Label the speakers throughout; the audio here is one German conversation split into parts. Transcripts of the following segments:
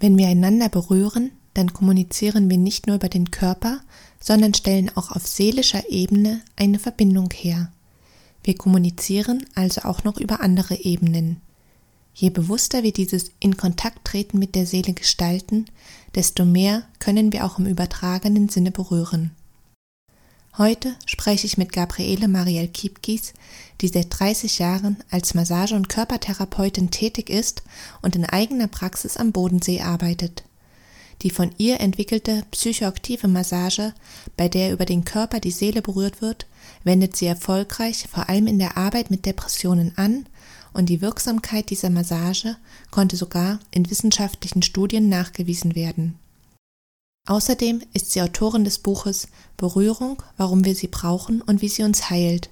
Speaker 1: Wenn wir einander berühren, dann kommunizieren wir nicht nur über den Körper, sondern stellen auch auf seelischer Ebene eine Verbindung her. Wir kommunizieren also auch noch über andere Ebenen. Je bewusster wir dieses in Kontakt treten mit der Seele gestalten, desto mehr können wir auch im übertragenen Sinne berühren. Heute spreche ich mit Gabriele Marielle Kiepkis, die seit 30 Jahren als Massage- und Körpertherapeutin tätig ist und in eigener Praxis am Bodensee arbeitet. Die von ihr entwickelte psychoaktive Massage, bei der über den Körper die Seele berührt wird, wendet sie erfolgreich vor allem in der Arbeit mit Depressionen an und die Wirksamkeit dieser Massage konnte sogar in wissenschaftlichen Studien nachgewiesen werden. Außerdem ist sie Autorin des Buches Berührung, warum wir sie brauchen und wie sie uns heilt,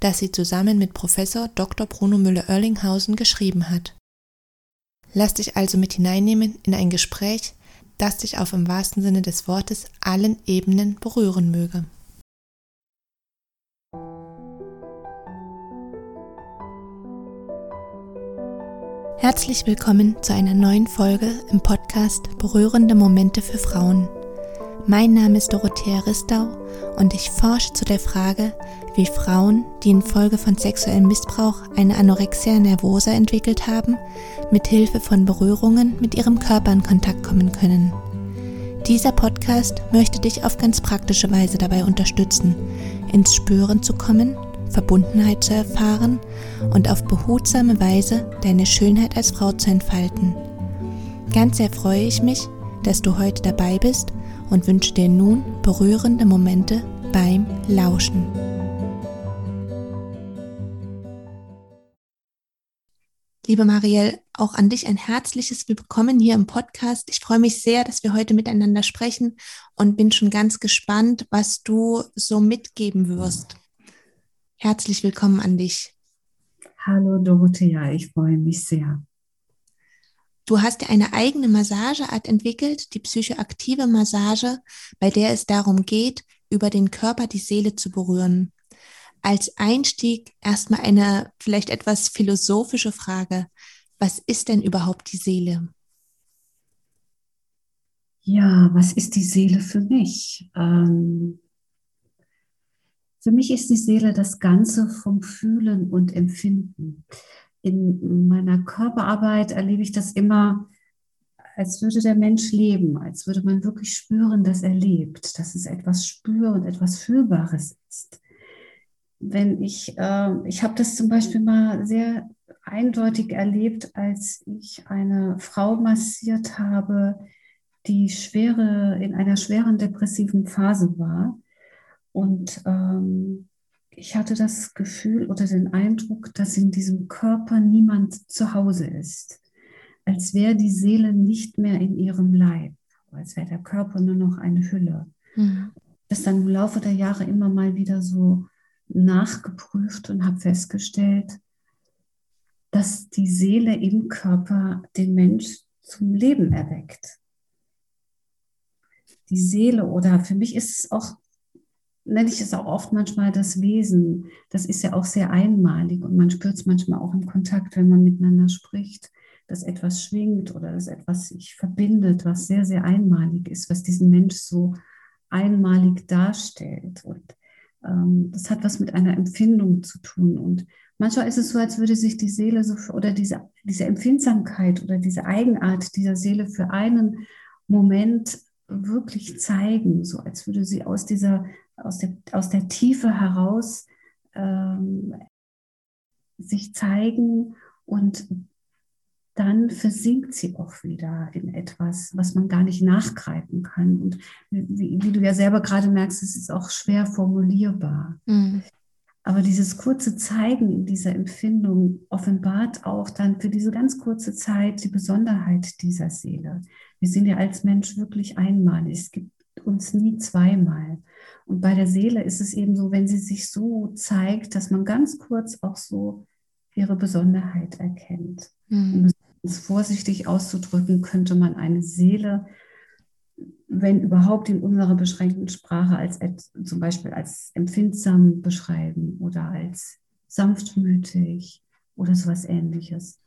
Speaker 1: das sie zusammen mit Professor Dr. Bruno Müller-Oerlinghausen geschrieben hat. Lass dich also mit hineinnehmen in ein Gespräch, das dich auf im wahrsten Sinne des Wortes allen Ebenen berühren möge. Herzlich willkommen zu einer neuen Folge im Podcast Berührende Momente für Frauen. Mein Name ist Dorothea Ristau und ich forsche zu der Frage, wie Frauen, die infolge von sexuellem Missbrauch eine Anorexia nervosa entwickelt haben, mit Hilfe von Berührungen mit ihrem Körper in Kontakt kommen können. Dieser Podcast möchte dich auf ganz praktische Weise dabei unterstützen, ins Spüren zu kommen Verbundenheit zu erfahren und auf behutsame Weise deine Schönheit als Frau zu entfalten. Ganz sehr freue ich mich, dass du heute dabei bist und wünsche dir nun berührende Momente beim Lauschen. Liebe Marielle, auch an dich ein herzliches Willkommen hier im Podcast. Ich freue mich sehr, dass wir heute miteinander sprechen und bin schon ganz gespannt, was du so mitgeben wirst. Herzlich willkommen an dich.
Speaker 2: Hallo Dorothea, ich freue mich sehr.
Speaker 1: Du hast dir eine eigene Massageart entwickelt, die psychoaktive Massage, bei der es darum geht, über den Körper die Seele zu berühren. Als Einstieg erstmal eine vielleicht etwas philosophische Frage. Was ist denn überhaupt die Seele?
Speaker 2: Ja, was ist die Seele für mich? Ähm, für mich ist die Seele das Ganze vom Fühlen und Empfinden. In meiner Körperarbeit erlebe ich das immer, als würde der Mensch leben, als würde man wirklich spüren, dass er lebt, dass es etwas Spür- und etwas Fühlbares ist. Wenn ich, äh, ich habe das zum Beispiel mal sehr eindeutig erlebt, als ich eine Frau massiert habe, die schwere, in einer schweren depressiven Phase war und ähm, ich hatte das Gefühl oder den Eindruck, dass in diesem Körper niemand zu Hause ist, als wäre die Seele nicht mehr in ihrem Leib, als wäre der Körper nur noch eine Hülle. Mhm. Das dann im Laufe der Jahre immer mal wieder so nachgeprüft und habe festgestellt, dass die Seele im Körper den Mensch zum Leben erweckt. Die Seele oder für mich ist es auch nenne ich es auch oft manchmal das Wesen. Das ist ja auch sehr einmalig und man spürt es manchmal auch im Kontakt, wenn man miteinander spricht, dass etwas schwingt oder dass etwas sich verbindet, was sehr, sehr einmalig ist, was diesen Mensch so einmalig darstellt. Und ähm, das hat was mit einer Empfindung zu tun. Und manchmal ist es so, als würde sich die Seele so für, oder diese, diese Empfindsamkeit oder diese Eigenart dieser Seele für einen Moment wirklich zeigen, so als würde sie aus dieser aus der, aus der Tiefe heraus ähm, sich zeigen und dann versinkt sie auch wieder in etwas, was man gar nicht nachgreifen kann. Und wie, wie du ja selber gerade merkst, es ist auch schwer formulierbar. Mhm. Aber dieses kurze Zeigen in dieser Empfindung offenbart auch dann für diese ganz kurze Zeit die Besonderheit dieser Seele. Wir sind ja als Mensch wirklich einmalig. Es gibt uns nie zweimal. Und bei der Seele ist es eben so, wenn sie sich so zeigt, dass man ganz kurz auch so ihre Besonderheit erkennt. Mhm. Um es vorsichtig auszudrücken, könnte man eine Seele, wenn überhaupt in unserer beschränkten Sprache, als zum Beispiel als empfindsam beschreiben oder als sanftmütig oder sowas ähnliches.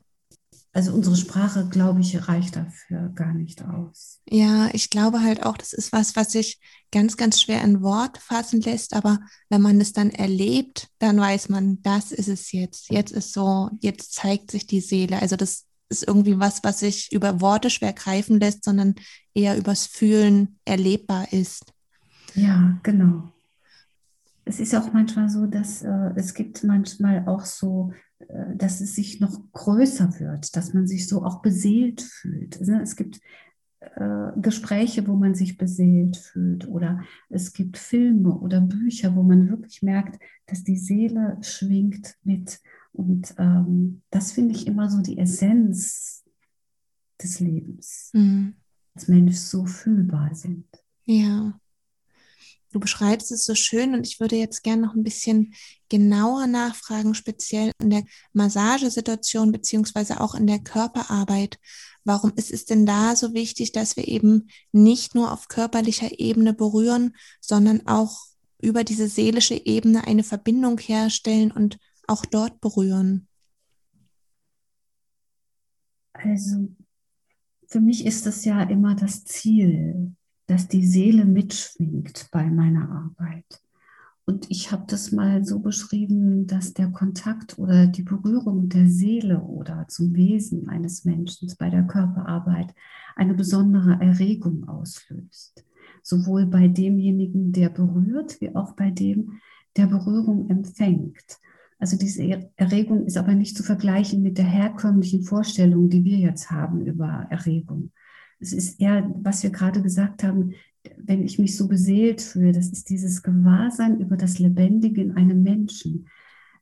Speaker 2: Also unsere Sprache, glaube ich, reicht dafür gar nicht aus.
Speaker 3: Ja, ich glaube halt auch, das ist was, was sich ganz, ganz schwer in Wort fassen lässt. Aber wenn man es dann erlebt, dann weiß man, das ist es jetzt. Jetzt ist so, jetzt zeigt sich die Seele. Also das ist irgendwie was, was sich über Worte schwer greifen lässt, sondern eher übers Fühlen erlebbar ist.
Speaker 2: Ja, genau. Es ist auch manchmal so, dass äh, es gibt manchmal auch so äh, dass es sich noch größer wird, dass man sich so auch beseelt fühlt. Also es gibt äh, Gespräche, wo man sich beseelt fühlt oder es gibt Filme oder Bücher, wo man wirklich merkt, dass die Seele schwingt mit. Und ähm, das finde ich immer so die Essenz des Lebens, mhm. als Mensch so fühlbar sind.
Speaker 3: Ja. Du beschreibst es so schön und ich würde jetzt gerne noch ein bisschen genauer nachfragen, speziell in der Massagesituation beziehungsweise auch in der Körperarbeit. Warum ist es denn da so wichtig, dass wir eben nicht nur auf körperlicher Ebene berühren, sondern auch über diese seelische Ebene eine Verbindung herstellen und auch dort berühren?
Speaker 2: Also für mich ist das ja immer das Ziel, dass die Seele mitschwingt bei meiner Arbeit. Und ich habe das mal so beschrieben, dass der Kontakt oder die Berührung der Seele oder zum Wesen eines Menschen bei der Körperarbeit eine besondere Erregung auslöst. Sowohl bei demjenigen, der berührt, wie auch bei dem, der Berührung empfängt. Also diese Erregung ist aber nicht zu vergleichen mit der herkömmlichen Vorstellung, die wir jetzt haben über Erregung es ist eher, was wir gerade gesagt haben, wenn ich mich so beseelt fühle, das ist dieses Gewahrsein über das Lebendige in einem Menschen,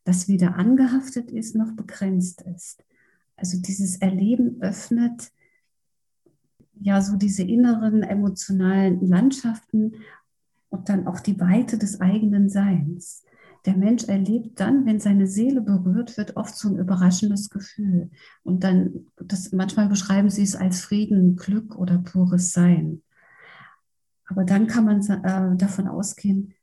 Speaker 2: das weder angehaftet ist noch begrenzt ist. Also dieses Erleben öffnet ja so diese inneren emotionalen Landschaften und dann auch die Weite des eigenen Seins der Mensch erlebt dann, wenn seine Seele berührt wird, oft so ein überraschendes Gefühl. Und dann, das, manchmal beschreiben sie es als Frieden, Glück oder pures Sein. Aber dann kann man äh, davon ausgehen,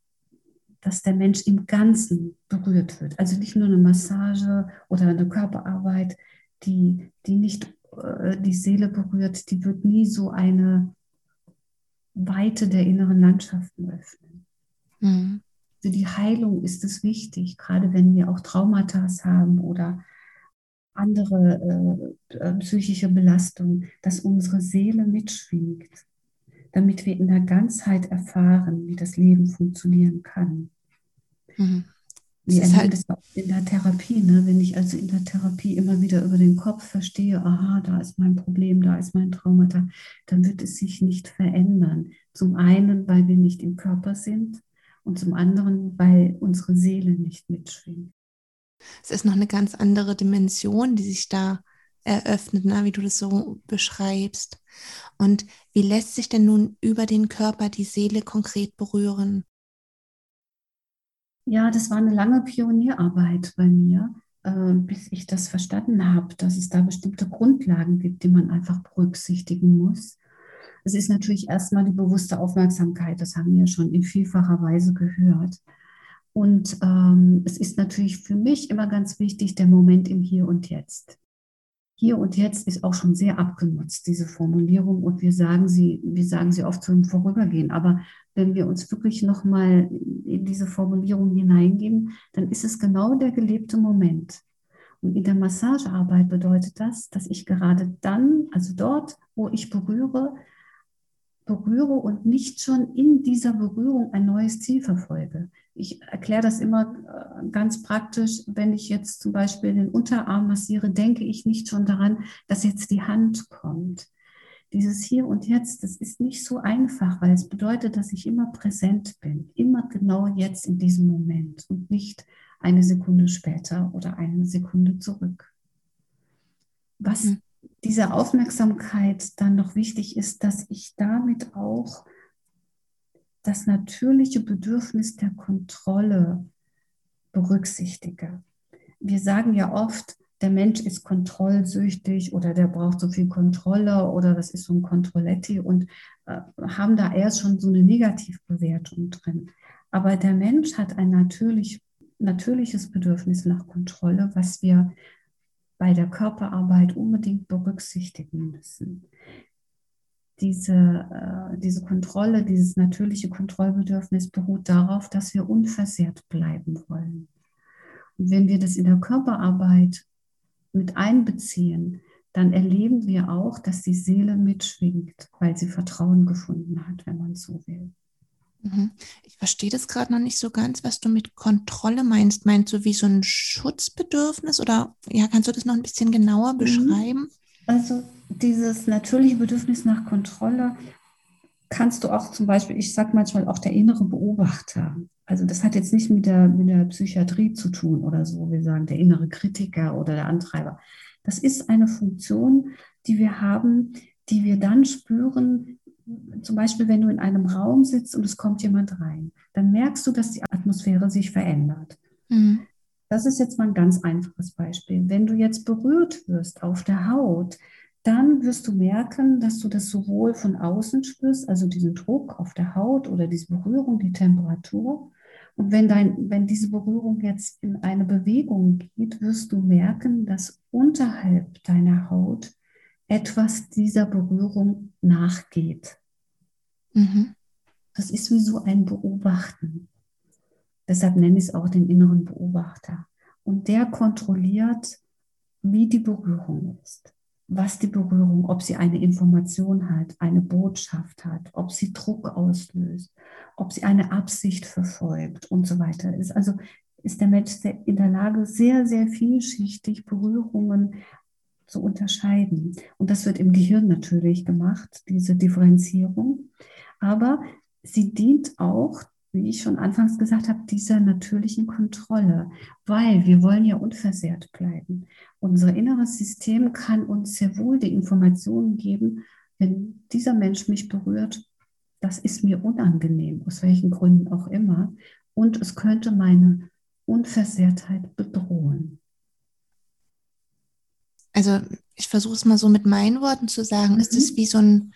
Speaker 2: dass der Mensch im Ganzen berührt wird. Also nicht nur eine Massage oder eine Körperarbeit, die, die nicht äh, die Seele berührt, die wird nie so eine Weite der inneren Landschaften öffnen. Mhm. Für die Heilung ist es wichtig, gerade wenn wir auch Traumata haben oder andere äh, äh, psychische Belastungen, dass unsere Seele mitschwingt, damit wir in der Ganzheit erfahren, wie das Leben funktionieren kann. Mhm. Wir erleben halt das auch in der Therapie. Ne? Wenn ich also in der Therapie immer wieder über den Kopf verstehe, aha, da ist mein Problem, da ist mein Traumata, dann wird es sich nicht verändern. Zum einen, weil wir nicht im Körper sind und zum anderen, weil unsere Seele nicht mitschwingt.
Speaker 3: Es ist noch eine ganz andere Dimension, die sich da eröffnet, ne, wie du das so beschreibst. Und wie lässt sich denn nun über den Körper die Seele konkret berühren?
Speaker 2: Ja, das war eine lange Pionierarbeit bei mir, äh, bis ich das verstanden habe, dass es da bestimmte Grundlagen gibt, die man einfach berücksichtigen muss. Es ist natürlich erstmal die bewusste Aufmerksamkeit, das haben wir schon in vielfacher Weise gehört. Und ähm, es ist natürlich für mich immer ganz wichtig, der Moment im Hier und Jetzt. Hier und Jetzt ist auch schon sehr abgenutzt, diese Formulierung. Und wir sagen sie, wir sagen sie oft zum Vorübergehen. Aber wenn wir uns wirklich nochmal in diese Formulierung hineingeben, dann ist es genau der gelebte Moment. Und in der Massagearbeit bedeutet das, dass ich gerade dann, also dort, wo ich berühre, berühre und nicht schon in dieser Berührung ein neues Ziel verfolge. Ich erkläre das immer äh, ganz praktisch. Wenn ich jetzt zum Beispiel den Unterarm massiere, denke ich nicht schon daran, dass jetzt die Hand kommt. Dieses Hier und Jetzt, das ist nicht so einfach, weil es bedeutet, dass ich immer präsent bin, immer genau jetzt in diesem Moment und nicht eine Sekunde später oder eine Sekunde zurück. Was mhm diese Aufmerksamkeit dann noch wichtig ist, dass ich damit auch das natürliche Bedürfnis der Kontrolle berücksichtige. Wir sagen ja oft, der Mensch ist kontrollsüchtig oder der braucht so viel Kontrolle oder das ist so ein Kontrolletti und äh, haben da erst schon so eine Negativbewertung drin. Aber der Mensch hat ein natürlich, natürliches Bedürfnis nach Kontrolle, was wir bei der Körperarbeit unbedingt berücksichtigen müssen. Diese, äh, diese Kontrolle, dieses natürliche Kontrollbedürfnis beruht darauf, dass wir unversehrt bleiben wollen. Und wenn wir das in der Körperarbeit mit einbeziehen, dann erleben wir auch, dass die Seele mitschwingt, weil sie Vertrauen gefunden hat, wenn man so will.
Speaker 3: Mhm. Ich verstehe das gerade noch nicht so ganz, was du mit Kontrolle meinst. Meinst du wie so ein Schutzbedürfnis oder ja, kannst du das noch ein bisschen genauer mhm. beschreiben?
Speaker 2: Also dieses natürliche Bedürfnis nach Kontrolle kannst du auch zum Beispiel, ich sage manchmal auch der innere Beobachter. Also das hat jetzt nicht mit der, mit der Psychiatrie zu tun oder so, wir sagen der innere Kritiker oder der Antreiber. Das ist eine Funktion, die wir haben, die wir dann spüren, zum Beispiel, wenn du in einem Raum sitzt und es kommt jemand rein, dann merkst du, dass die Atmosphäre sich verändert. Mhm. Das ist jetzt mal ein ganz einfaches Beispiel. Wenn du jetzt berührt wirst auf der Haut, dann wirst du merken, dass du das sowohl von außen spürst, also diesen Druck auf der Haut oder diese Berührung, die Temperatur. Und wenn, dein, wenn diese Berührung jetzt in eine Bewegung geht, wirst du merken, dass unterhalb deiner Haut etwas dieser Berührung nachgeht. Mhm. Das ist wie so ein Beobachten. Deshalb nenne ich es auch den inneren Beobachter. Und der kontrolliert, wie die Berührung ist, was die Berührung, ob sie eine Information hat, eine Botschaft hat, ob sie Druck auslöst, ob sie eine Absicht verfolgt und so weiter ist. Also ist der Mensch in der Lage, sehr, sehr vielschichtig Berührungen zu unterscheiden. Und das wird im Gehirn natürlich gemacht, diese Differenzierung. Aber sie dient auch, wie ich schon anfangs gesagt habe, dieser natürlichen Kontrolle, weil wir wollen ja unversehrt bleiben. Unser inneres System kann uns sehr wohl die Informationen geben, wenn dieser Mensch mich berührt, das ist mir unangenehm, aus welchen Gründen auch immer. Und es könnte meine Unversehrtheit bedrohen
Speaker 3: also ich versuche es mal so mit meinen Worten zu sagen, mhm. ist es wie so ein,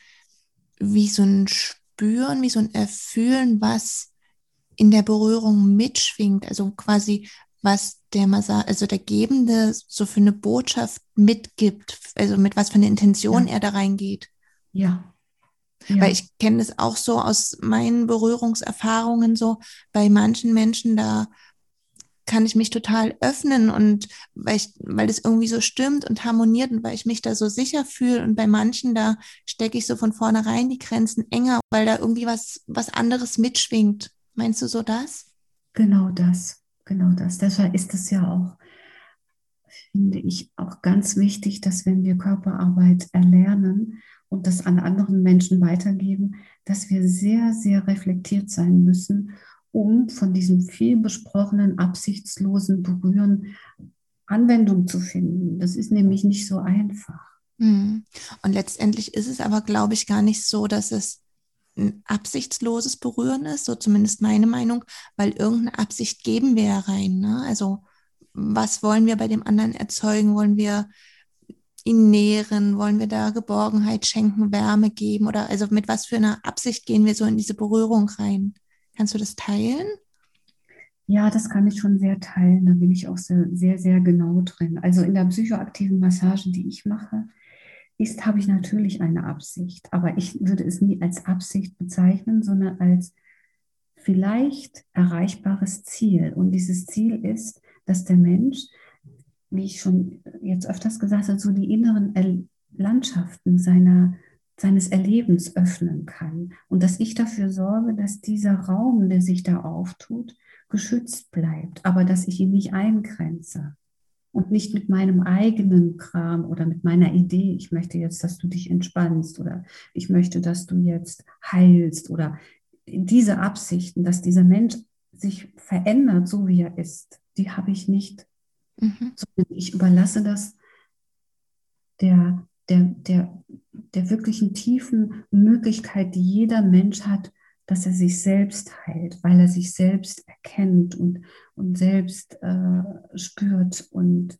Speaker 3: wie so ein Spüren, wie so ein Erfühlen, was in der Berührung mitschwingt, also quasi was der also der Gebende so für eine Botschaft mitgibt, also mit was für eine Intention ja. er da reingeht.
Speaker 2: Ja.
Speaker 3: ja. Weil ich kenne es auch so aus meinen Berührungserfahrungen so, bei manchen Menschen, da kann ich mich total öffnen und weil ich, weil das irgendwie so stimmt und harmoniert und weil ich mich da so sicher fühle und bei manchen da stecke ich so von vornherein die Grenzen enger, weil da irgendwie was, was anderes mitschwingt. Meinst du so das?
Speaker 2: Genau das, genau das. Deshalb ist es ja auch, finde ich, auch ganz wichtig, dass wenn wir Körperarbeit erlernen und das an anderen Menschen weitergeben, dass wir sehr, sehr reflektiert sein müssen um von diesem viel besprochenen, absichtslosen Berühren Anwendung zu finden. Das ist nämlich nicht so einfach.
Speaker 3: Hm. Und letztendlich ist es aber, glaube ich, gar nicht so, dass es ein absichtsloses Berühren ist, so zumindest meine Meinung, weil irgendeine Absicht geben wir ja rein. Ne? Also was wollen wir bei dem anderen erzeugen? Wollen wir ihn nähren? Wollen wir da Geborgenheit schenken, Wärme geben? Oder also mit was für einer Absicht gehen wir so in diese Berührung rein? Kannst du das teilen?
Speaker 2: Ja, das kann ich schon sehr teilen. Da bin ich auch sehr, sehr, sehr genau drin. Also in der psychoaktiven Massage, die ich mache, ist, habe ich natürlich eine Absicht. Aber ich würde es nie als Absicht bezeichnen, sondern als vielleicht erreichbares Ziel. Und dieses Ziel ist, dass der Mensch, wie ich schon jetzt öfters gesagt habe, so die inneren Landschaften seiner seines Erlebens öffnen kann und dass ich dafür sorge, dass dieser Raum, der sich da auftut, geschützt bleibt, aber dass ich ihn nicht eingrenze und nicht mit meinem eigenen Kram oder mit meiner Idee, ich möchte jetzt, dass du dich entspannst oder ich möchte, dass du jetzt heilst oder diese Absichten, dass dieser Mensch sich verändert, so wie er ist, die habe ich nicht. Mhm. Ich überlasse das der der, der, der wirklichen tiefen Möglichkeit, die jeder Mensch hat, dass er sich selbst heilt, weil er sich selbst erkennt und, und selbst äh, spürt und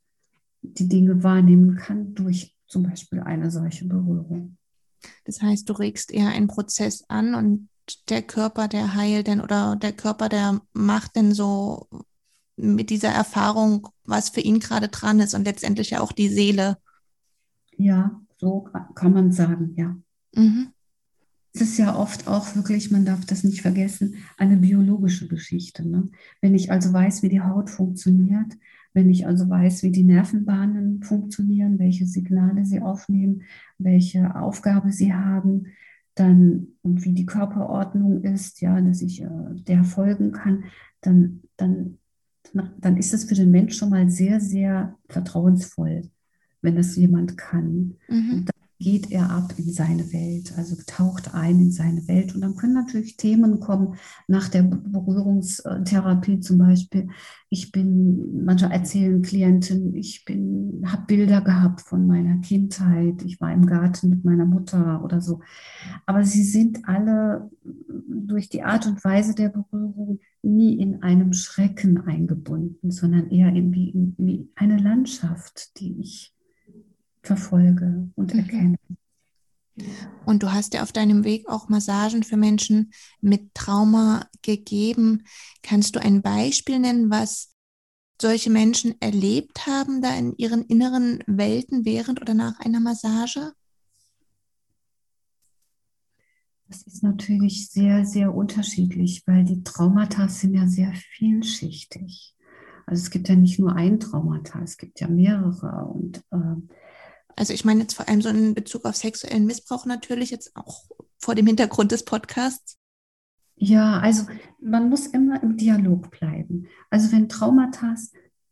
Speaker 2: die Dinge wahrnehmen kann durch zum Beispiel eine solche Berührung.
Speaker 3: Das heißt, du regst eher einen Prozess an und der Körper, der heilt denn oder der Körper, der macht denn so mit dieser Erfahrung, was für ihn gerade dran ist und letztendlich ja auch die Seele.
Speaker 2: Ja, so kann man sagen, ja. Mhm. Es ist ja oft auch wirklich, man darf das nicht vergessen, eine biologische Geschichte. Ne? Wenn ich also weiß, wie die Haut funktioniert, wenn ich also weiß, wie die Nervenbahnen funktionieren, welche Signale sie aufnehmen, welche Aufgabe sie haben, dann und wie die Körperordnung ist, ja, dass ich äh, der folgen kann, dann, dann, dann ist es für den Mensch schon mal sehr, sehr vertrauensvoll, wenn das jemand kann. Mhm. Und geht er ab in seine Welt, also taucht ein in seine Welt. Und dann können natürlich Themen kommen nach der Berührungstherapie zum Beispiel. Ich bin, manche erzählen Klienten, ich bin, habe Bilder gehabt von meiner Kindheit, ich war im Garten mit meiner Mutter oder so. Aber sie sind alle durch die Art und Weise der Berührung nie in einem Schrecken eingebunden, sondern eher in, wie, in, wie eine Landschaft, die ich verfolge und mhm. erkenne.
Speaker 3: Und du hast ja auf deinem Weg auch Massagen für Menschen mit Trauma gegeben. Kannst du ein Beispiel nennen, was solche Menschen erlebt haben, da in ihren inneren Welten während oder nach einer Massage?
Speaker 2: Das ist natürlich sehr, sehr unterschiedlich, weil die Traumata sind ja sehr vielschichtig. Also es gibt ja nicht nur ein Traumata, es gibt ja mehrere. Und äh,
Speaker 3: also ich meine jetzt vor allem so in Bezug auf sexuellen Missbrauch natürlich, jetzt auch vor dem Hintergrund des Podcasts.
Speaker 2: Ja, also man muss immer im Dialog bleiben. Also wenn Traumata,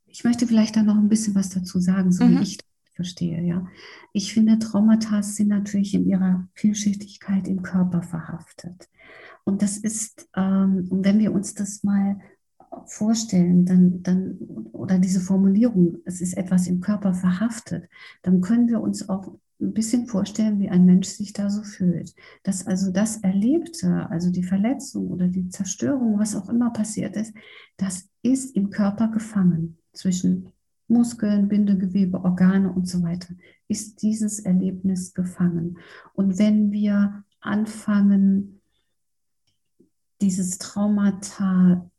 Speaker 2: ich möchte vielleicht da noch ein bisschen was dazu sagen, so mhm. wie ich das verstehe, ja. Ich finde, Traumata sind natürlich in ihrer Vielschichtigkeit im Körper verhaftet. Und das ist, ähm, wenn wir uns das mal vorstellen, dann, dann, oder diese Formulierung, es ist etwas im Körper verhaftet, dann können wir uns auch ein bisschen vorstellen, wie ein Mensch sich da so fühlt. Dass also das Erlebte, also die Verletzung oder die Zerstörung, was auch immer passiert ist, das ist im Körper gefangen zwischen Muskeln, Bindegewebe, Organe und so weiter, ist dieses Erlebnis gefangen. Und wenn wir anfangen, dieses Traumata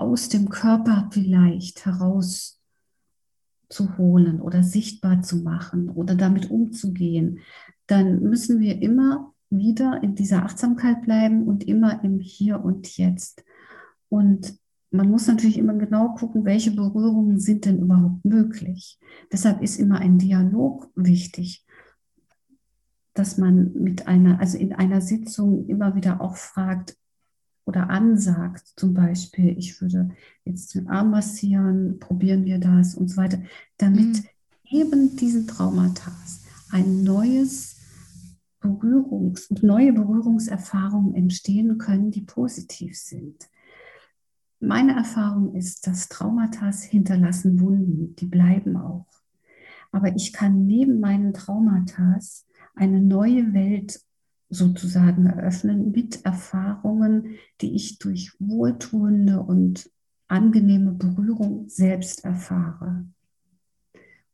Speaker 2: aus dem Körper vielleicht herauszuholen oder sichtbar zu machen oder damit umzugehen, dann müssen wir immer wieder in dieser Achtsamkeit bleiben und immer im Hier und Jetzt. Und man muss natürlich immer genau gucken, welche Berührungen sind denn überhaupt möglich. Deshalb ist immer ein Dialog wichtig, dass man mit einer, also in einer Sitzung immer wieder auch fragt, oder ansagt, zum Beispiel, ich würde jetzt den Arm massieren, probieren wir das und so weiter, damit mhm. eben diesen Traumata ein neues Berührungs, neue Berührungserfahrungen entstehen können, die positiv sind. Meine Erfahrung ist, dass Traumata hinterlassen Wunden, die bleiben auch. Aber ich kann neben meinen Traumata eine neue Welt sozusagen eröffnen mit Erfahrungen, die ich durch wohltuende und angenehme Berührung selbst erfahre.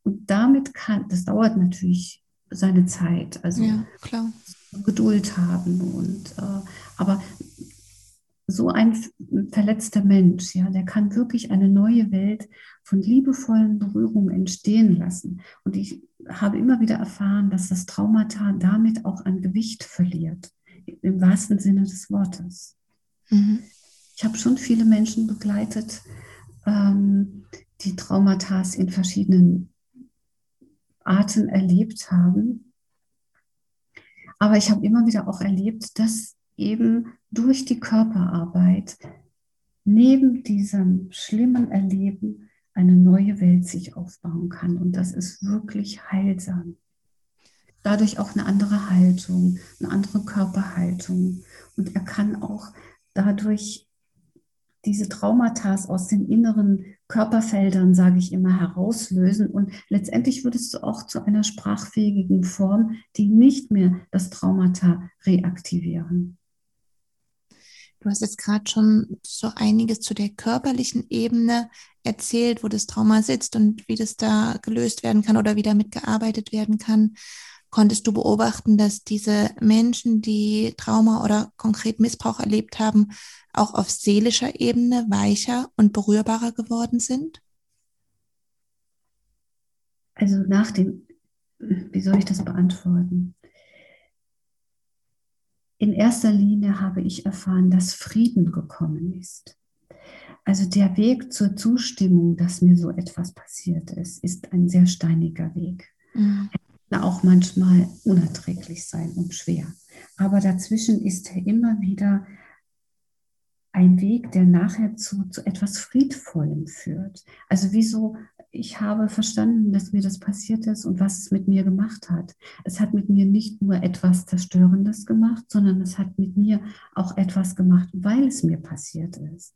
Speaker 2: Und damit kann, das dauert natürlich seine Zeit, also ja, Geduld haben und äh, aber so ein verletzter Mensch, ja, der kann wirklich eine neue Welt von liebevollen Berührungen entstehen lassen. Und ich habe immer wieder erfahren, dass das Traumata damit auch an Gewicht verliert, im wahrsten Sinne des Wortes. Mhm. Ich habe schon viele Menschen begleitet, ähm, die Traumata in verschiedenen Arten erlebt haben. Aber ich habe immer wieder auch erlebt, dass eben durch die Körperarbeit neben diesem schlimmen Erleben eine neue Welt sich aufbauen kann. Und das ist wirklich heilsam. Dadurch auch eine andere Haltung, eine andere Körperhaltung. Und er kann auch dadurch diese Traumata aus den inneren Körperfeldern, sage ich immer, herauslösen. Und letztendlich würdest du auch zu einer sprachfähigen Form, die nicht mehr das Traumata reaktivieren.
Speaker 3: Du hast jetzt gerade schon so einiges zu der körperlichen Ebene erzählt, wo das Trauma sitzt und wie das da gelöst werden kann oder wie damit gearbeitet werden kann. konntest du beobachten, dass diese Menschen, die Trauma oder konkret Missbrauch erlebt haben, auch auf seelischer Ebene weicher und berührbarer geworden sind?
Speaker 2: Also nach dem, wie soll ich das beantworten? In erster Linie habe ich erfahren, dass Frieden gekommen ist. Also der Weg zur Zustimmung, dass mir so etwas passiert ist, ist ein sehr steiniger Weg. Mhm. Er kann auch manchmal unerträglich sein und schwer. Aber dazwischen ist er immer wieder ein Weg, der nachher zu, zu etwas Friedvollem führt. Also wie so ich habe verstanden, dass mir das passiert ist und was es mit mir gemacht hat. Es hat mit mir nicht nur etwas Zerstörendes gemacht, sondern es hat mit mir auch etwas gemacht, weil es mir passiert ist.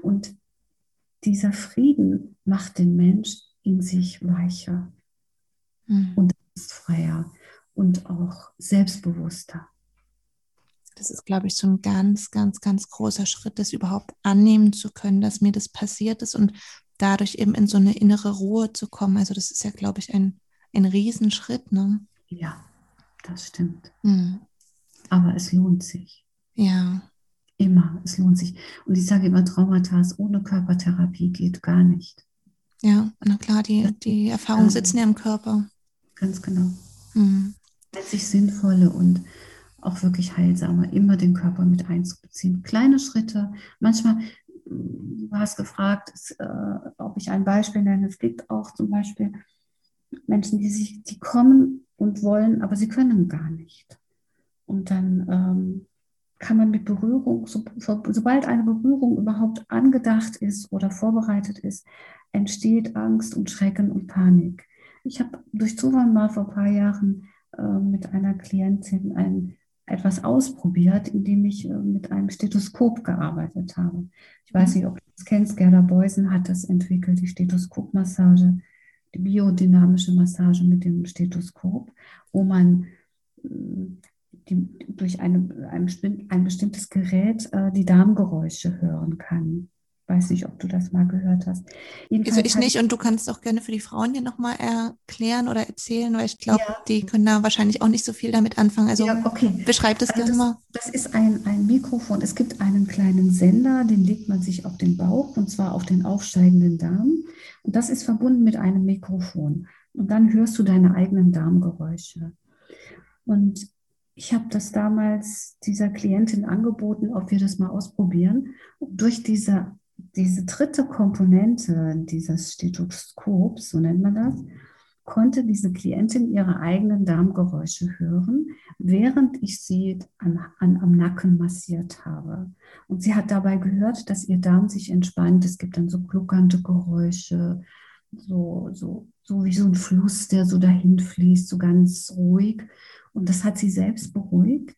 Speaker 2: Und dieser Frieden macht den Mensch in sich weicher mhm. und freier und auch selbstbewusster.
Speaker 3: Das ist, glaube ich, so ein ganz, ganz, ganz großer Schritt, das überhaupt annehmen zu können, dass mir das passiert ist und dadurch eben in so eine innere Ruhe zu kommen. Also das ist ja, glaube ich, ein, ein Riesenschritt. Ne?
Speaker 2: Ja, das stimmt. Mhm. Aber es lohnt sich.
Speaker 3: Ja.
Speaker 2: Immer, es lohnt sich. Und ich sage immer, Traumata ohne Körpertherapie geht gar nicht.
Speaker 3: Ja, na klar, die, die Erfahrungen sitzen ja im Körper.
Speaker 2: Ganz genau. Mhm. Letztlich sinnvolle und auch wirklich heilsame, immer den Körper mit einzubeziehen. Kleine Schritte, manchmal du hast gefragt, äh, ob ich ein Beispiel nenne. Es gibt auch zum Beispiel Menschen, die sich, die kommen und wollen, aber sie können gar nicht. Und dann ähm, kann man mit Berührung, so, sobald eine Berührung überhaupt angedacht ist oder vorbereitet ist, entsteht Angst und Schrecken und Panik. Ich habe durch Zufall mal vor ein paar Jahren äh, mit einer Klientin ein etwas ausprobiert, indem ich äh, mit einem Stethoskop gearbeitet habe. Ich weiß mhm. nicht, ob du das kennst, Gerda Beusen hat das entwickelt, die Stethoskopmassage, die biodynamische Massage mit dem Stethoskop, wo man äh, die, durch eine, ein, ein bestimmtes Gerät äh, die Darmgeräusche hören kann. Weiß nicht, ob du das mal gehört hast.
Speaker 3: Jedenfalls also ich nicht und du kannst auch gerne für die Frauen hier nochmal erklären oder erzählen, weil ich glaube, ja. die können da wahrscheinlich auch nicht so viel damit anfangen. Also ja, okay. beschreib das also gerne mal.
Speaker 2: Das ist ein, ein Mikrofon. Es gibt einen kleinen Sender, den legt man sich auf den Bauch und zwar auf den aufsteigenden Darm. Und das ist verbunden mit einem Mikrofon. Und dann hörst du deine eigenen Darmgeräusche. Und ich habe das damals dieser Klientin angeboten, ob wir das mal ausprobieren. Und durch diese diese dritte Komponente dieses Stethoskops, so nennt man das, konnte diese Klientin ihre eigenen Darmgeräusche hören, während ich sie an, an, am Nacken massiert habe. Und sie hat dabei gehört, dass ihr Darm sich entspannt. Es gibt dann so gluckernde Geräusche, so, so, so wie so ein Fluss, der so dahin fließt, so ganz ruhig. Und das hat sie selbst beruhigt.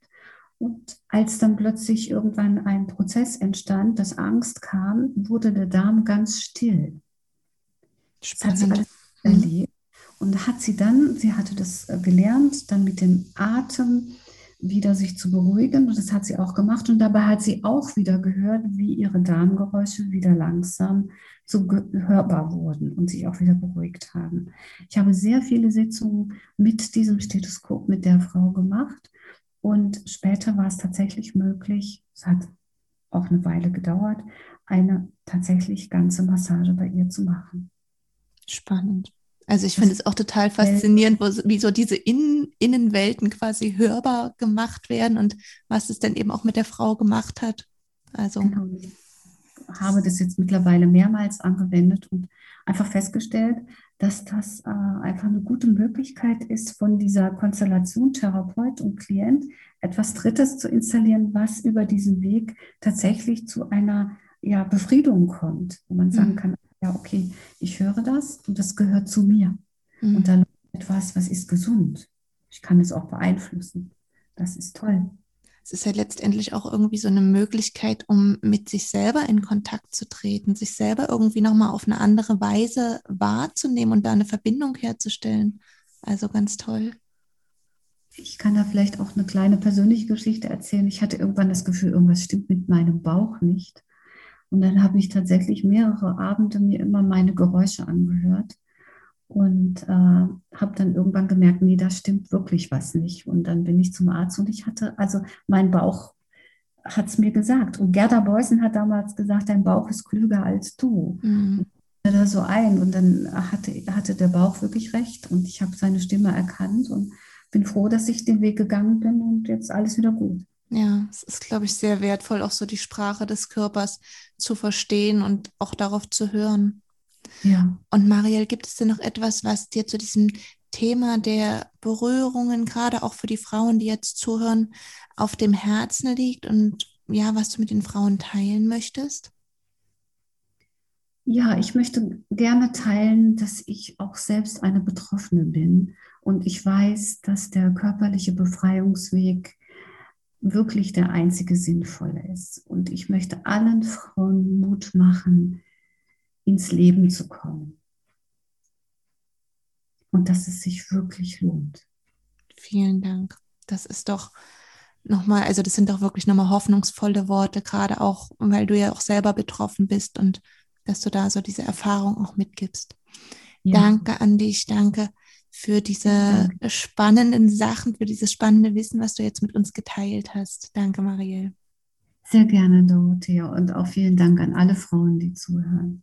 Speaker 2: Und als dann plötzlich irgendwann ein Prozess entstand, dass Angst kam, wurde der Darm ganz still. Spannend. Das hat sie alles erlebt. Und hat sie dann, sie hatte das äh, gelernt, dann mit dem Atem wieder sich zu beruhigen. Und das hat sie auch gemacht. Und dabei hat sie auch wieder gehört, wie ihre Darmgeräusche wieder langsam so hörbar wurden und sich auch wieder beruhigt haben. Ich habe sehr viele Sitzungen mit diesem Stethoskop mit der Frau gemacht. Und später war es tatsächlich möglich, es hat auch eine Weile gedauert, eine tatsächlich ganze Massage bei ihr zu machen.
Speaker 3: Spannend. Also ich finde es auch total faszinierend, wo, wie so diese Innen Innenwelten quasi hörbar gemacht werden und was es dann eben auch mit der Frau gemacht hat. Also genau.
Speaker 2: ich habe das jetzt mittlerweile mehrmals angewendet und einfach festgestellt, dass das äh, einfach eine gute Möglichkeit ist, von dieser Konstellation Therapeut und Klient etwas Drittes zu installieren, was über diesen Weg tatsächlich zu einer ja, Befriedung kommt, wo man sagen mhm. kann, ja, okay, ich höre das und das gehört zu mir. Mhm. Und dann etwas, was ist gesund. Ich kann es auch beeinflussen. Das ist toll
Speaker 3: es ist ja letztendlich auch irgendwie so eine Möglichkeit, um mit sich selber in Kontakt zu treten, sich selber irgendwie nochmal auf eine andere Weise wahrzunehmen und da eine Verbindung herzustellen. Also ganz toll.
Speaker 2: Ich kann da vielleicht auch eine kleine persönliche Geschichte erzählen. Ich hatte irgendwann das Gefühl, irgendwas stimmt mit meinem Bauch nicht. Und dann habe ich tatsächlich mehrere Abende mir immer meine Geräusche angehört Und äh, habe dann irgendwann gemerkt, nee, da stimmt wirklich was nicht. Und dann bin ich zum Arzt und ich hatte, also mein Bauch hat es mir gesagt. Und Gerda Beusen hat damals gesagt, dein Bauch ist klüger als du. Mhm. Da so ein und dann hatte, hatte der Bauch wirklich recht und ich habe seine Stimme erkannt und bin froh, dass ich den Weg gegangen bin und jetzt alles wieder gut.
Speaker 3: Ja, es ist, glaube ich, sehr wertvoll, auch so die Sprache des Körpers zu verstehen und auch darauf zu hören. Ja. Und Marielle, gibt es denn noch etwas, was dir zu diesem Thema der Berührungen, gerade auch für die Frauen, die jetzt zuhören, auf dem Herzen liegt und ja, was du mit den Frauen teilen möchtest?
Speaker 2: Ja, ich möchte gerne teilen, dass ich auch selbst eine Betroffene bin und ich weiß, dass der körperliche Befreiungsweg wirklich der einzige sinnvolle ist. Und ich möchte allen Frauen Mut machen, ins Leben zu kommen. Und dass es sich wirklich lohnt.
Speaker 3: Vielen Dank. Das ist doch nochmal, also das sind doch wirklich nochmal hoffnungsvolle Worte, gerade auch, weil du ja auch selber betroffen bist und dass du da so diese Erfahrung auch mitgibst. Ja. Danke an dich, danke für diese danke. spannenden Sachen, für dieses spannende Wissen, was du jetzt mit uns geteilt hast. Danke, Marielle.
Speaker 2: Sehr gerne, Dorothea, und auch vielen Dank an alle Frauen, die zuhören.